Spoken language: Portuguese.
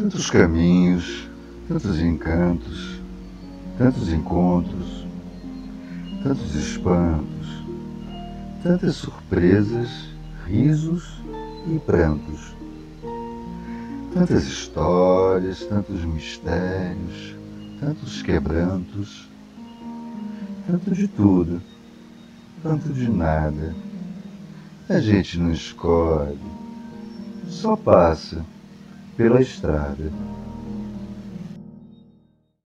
Tantos caminhos, tantos encantos, tantos encontros, tantos espantos, tantas surpresas, risos e prantos. Tantas histórias, tantos mistérios, tantos quebrantos, tanto de tudo, tanto de nada. A gente não escolhe, só passa pela estrada.